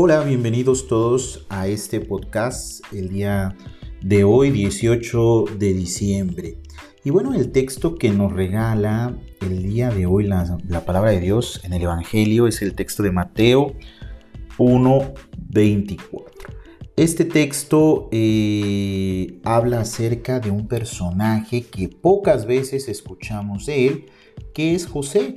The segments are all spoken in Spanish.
Hola, bienvenidos todos a este podcast el día de hoy, 18 de diciembre. Y bueno, el texto que nos regala el día de hoy la, palabra de Dios en el Evangelio es el texto de Mateo 1.24. Este texto eh, habla acerca de un personaje que pocas veces escuchamos de él, que es José.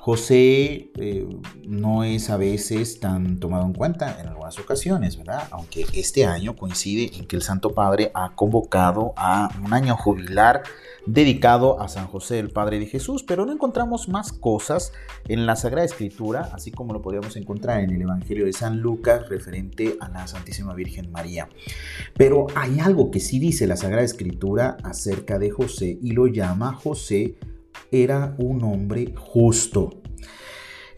José eh, no es a veces tan tomado en cuenta en algunas ocasiones, ¿verdad? Aunque este año coincide en que el Santo Padre ha convocado a un año jubilar dedicado a San José, el Padre de Jesús, pero no encontramos más cosas en la Sagrada Escritura, así como lo podríamos encontrar en el Evangelio de San Lucas referente a la Santísima Virgen María. Pero hay algo que sí dice la Sagrada Escritura acerca de José y lo llama José era un hombre justo.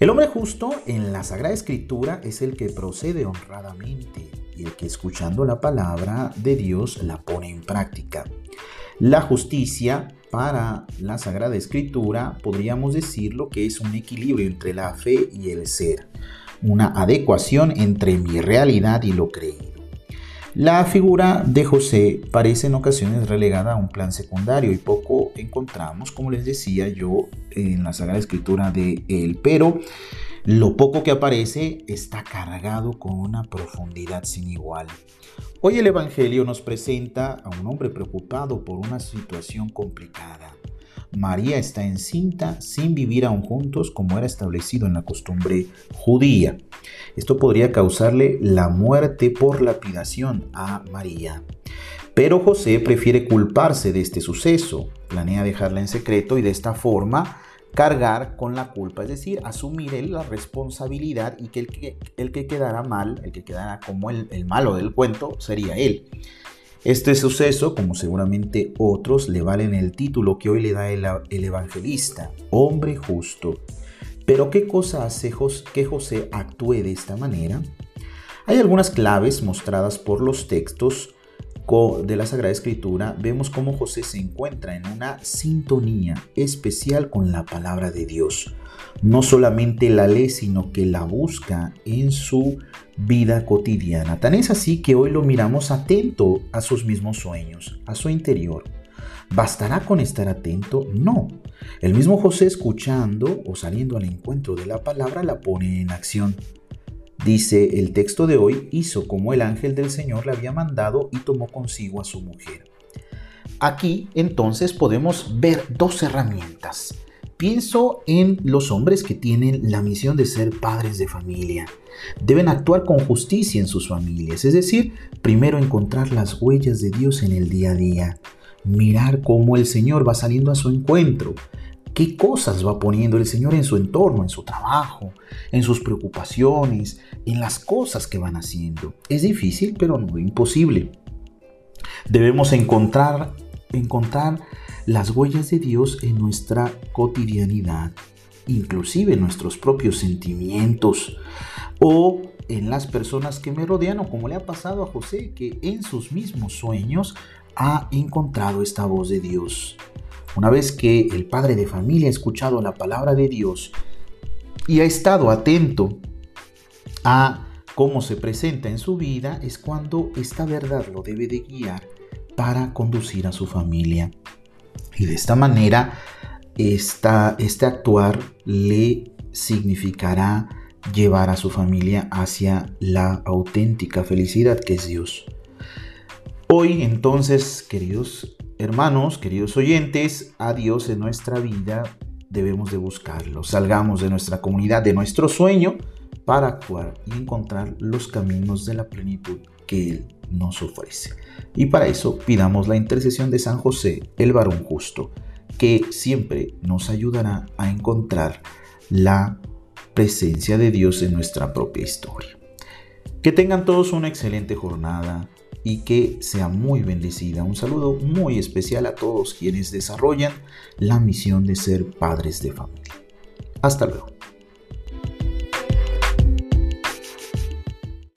El hombre justo en la Sagrada Escritura es el que procede honradamente y el que escuchando la palabra de Dios la pone en práctica. La justicia para la Sagrada Escritura podríamos decirlo que es un equilibrio entre la fe y el ser, una adecuación entre mi realidad y lo creído. La figura de José parece en ocasiones relegada a un plan secundario y poco encontramos, como les decía yo, en la Sagrada Escritura de él, pero lo poco que aparece está cargado con una profundidad sin igual. Hoy el Evangelio nos presenta a un hombre preocupado por una situación complicada. María está encinta sin vivir aún juntos como era establecido en la costumbre judía. Esto podría causarle la muerte por lapidación a María. Pero José prefiere culparse de este suceso, planea dejarla en secreto y de esta forma cargar con la culpa, es decir, asumir él la responsabilidad y que el que, el que quedara mal, el que quedara como el, el malo del cuento, sería él. Este suceso, como seguramente otros, le valen el título que hoy le da el, evangelista, hombre justo. Pero ¿qué cosa hace que José actúe de esta manera? Hay algunas claves mostradas por los textos de la Sagrada Escritura. Vemos cómo José se encuentra en una sintonía especial con la palabra de Dios no solamente la lee, sino que la busca en su vida cotidiana. Tan es así que hoy lo miramos atento a sus mismos sueños, a su interior. ¿Bastará con estar atento? No. El mismo José escuchando o saliendo al encuentro de la palabra la pone en acción. Dice el texto de hoy, hizo como el ángel del Señor le había mandado y tomó consigo a su mujer. Aquí entonces podemos ver dos herramientas Pienso en los hombres que tienen la misión de ser padres de familia. Deben actuar con justicia en sus familias, es decir, primero encontrar las huellas de Dios en el día a día, mirar cómo el Señor va saliendo a su encuentro, qué cosas va poniendo el Señor en su entorno, en su trabajo, en sus preocupaciones, en las cosas que van haciendo. Es difícil, pero no imposible. Debemos encontrar, encontrar las huellas de Dios en nuestra cotidianidad, inclusive en nuestros propios sentimientos o en las personas que me rodean o como le ha pasado a José que en sus mismos sueños ha encontrado esta voz de Dios. Una vez que el padre de familia ha escuchado la palabra de Dios y ha estado atento a cómo se presenta en su vida, es cuando esta verdad lo debe de guiar para conducir a su familia. Y de esta manera, esta, este actuar le significará llevar a su familia hacia la auténtica felicidad que es Dios. Hoy entonces, queridos hermanos, queridos oyentes, a Dios en nuestra vida debemos de buscarlo. Salgamos de nuestra comunidad, de nuestro sueño, para actuar y encontrar los caminos de la plenitud que Él nos ofrece. Y para eso pidamos la intercesión de San José, el varón justo, que siempre nos ayudará a encontrar la presencia de Dios en nuestra propia historia. Que tengan todos una excelente jornada y que sea muy bendecida. Un saludo muy especial a todos quienes desarrollan la misión de ser padres de familia. Hasta luego.